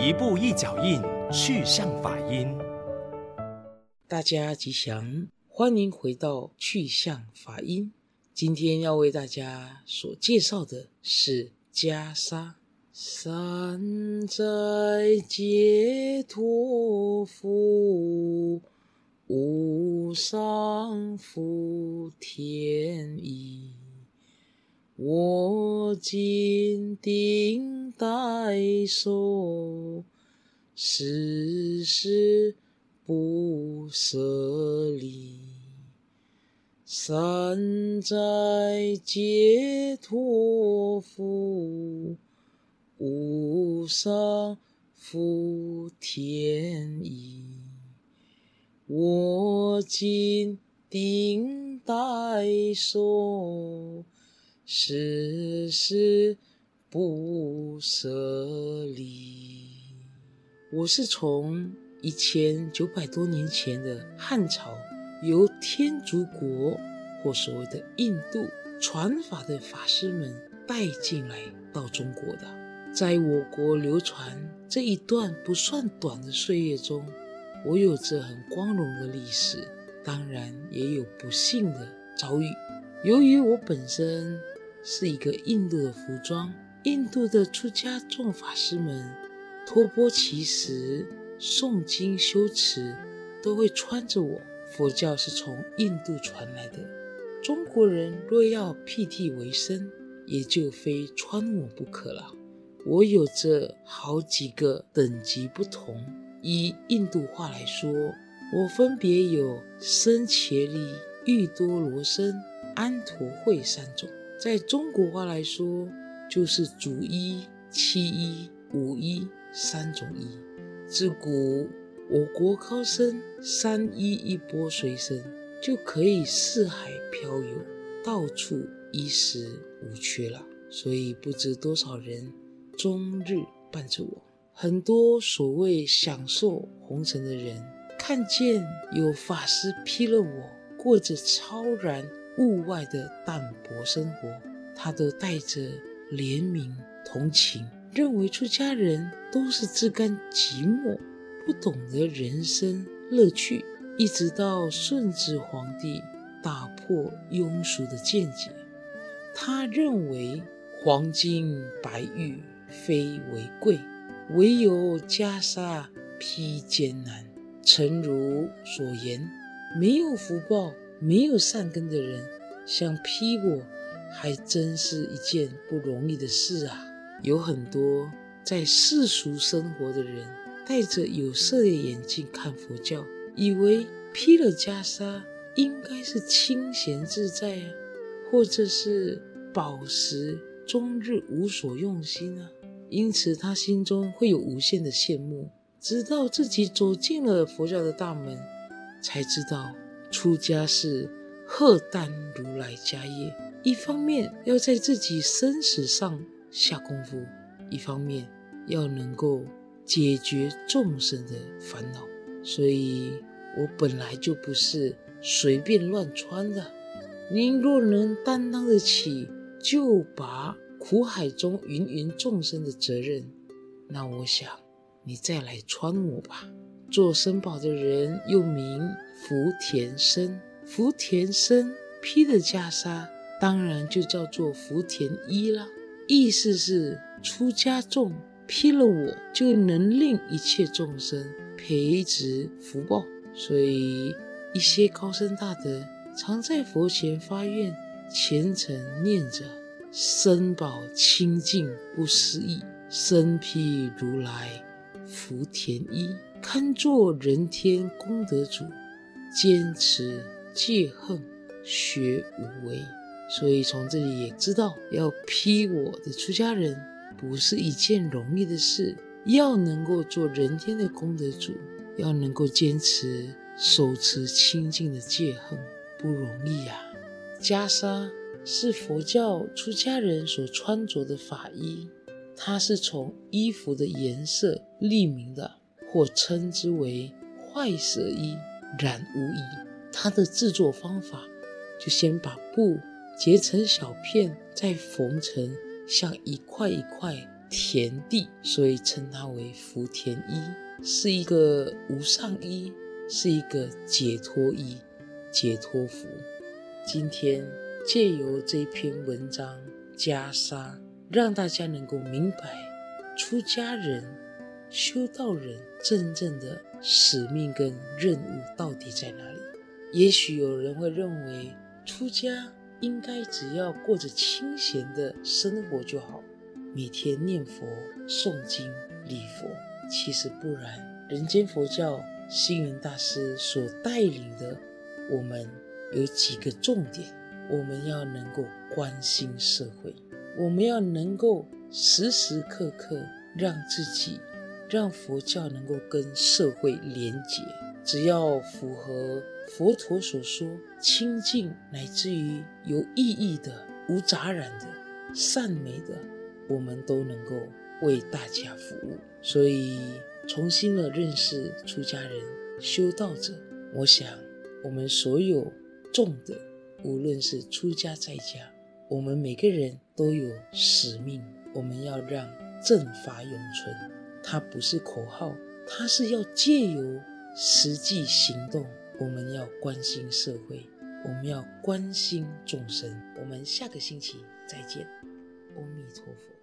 一步一脚印，去向法音。大家吉祥，欢迎回到去向法音。今天要为大家所介绍的是袈裟。三载解脱福，无上福田衣。我今顶戴受，世世不舍离。三灾解脱父，无上福田衣。我今顶戴受。世世不舍离。我是从一千九百多年前的汉朝，由天竺国或所谓的印度传法的法师们带进来到中国的。在我国流传这一段不算短的岁月中，我有着很光荣的历史，当然也有不幸的遭遇。由于我本身，是一个印度的服装，印度的出家众法师们托钵乞食、诵经修持，都会穿着我。佛教是从印度传来的，中国人若要辟地为僧，也就非穿我不可了。我有着好几个等级不同，以印度话来说，我分别有僧伽利、郁多罗僧、安陀会三种。在中国话来说，就是主衣、七衣、五衣三种衣。自古我国高僧三衣一钵随身，就可以四海漂游，到处衣食无缺了。所以不知多少人终日伴着我。很多所谓享受红尘的人，看见有法师披了我，过着超然。物外的淡泊生活，他都带着怜悯同情，认为出家人都是自甘寂寞，不懂得人生乐趣。一直到顺治皇帝打破庸俗的见解，他认为黄金白玉非为贵，唯有袈裟披艰难。诚如所言，没有福报。没有善根的人想披我，还真是一件不容易的事啊！有很多在世俗生活的人，戴着有色的眼镜看佛教，以为披了袈裟应该是清闲自在啊，或者是饱食终日无所用心啊，因此他心中会有无限的羡慕。直到自己走进了佛教的大门，才知道。出家是荷担如来家业，一方面要在自己生死上下功夫，一方面要能够解决众生的烦恼。所以我本来就不是随便乱穿的。您若能担当得起救拔苦海中芸芸众生的责任，那我想你再来穿我吧。做僧宝的人又名福田僧，福田僧披的袈裟当然就叫做福田衣了。意思是出家众披了我，就能令一切众生培植福报。所以一些高僧大德常在佛前发愿，虔诚念着：僧宝清净不思议，身披如来福田衣。堪作人天功德主，坚持戒恨学无为。所以从这里也知道，要披我的出家人不是一件容易的事。要能够做人天的功德主，要能够坚持手持清净的戒恨，不容易呀、啊。袈裟是佛教出家人所穿着的法衣，它是从衣服的颜色立名的。或称之为坏色衣、染无疑。它的制作方法，就先把布截成小片，再缝成像一块一块田地，所以称它为福田医，是一个无上医，是一个解脱医、解脱符。今天借由这篇文章袈裟，让大家能够明白出家人、修道人真正的使命跟任务到底在哪里。也许有人会认为，出家应该只要过着清闲的生活就好，每天念佛、诵经、礼佛。其实不然，人间佛教星云大师所带领的我们有几个重点：我们要能够关心社会，我们要能够时时刻刻让自己、让佛教能够跟社会连结。只要符合佛陀所说清净乃至于有意义的、无杂染的、善美的，我们都能够为大家服务。所以，重新的认识出家人、修道者，我想我们所有众的，无论是出家在家，我们每个人都有使命。我们要让正法永存，它不是口号，它是要借由。实际行动，我们要关心社会，我们要关心众生。我们下个星期再见，阿弥陀佛。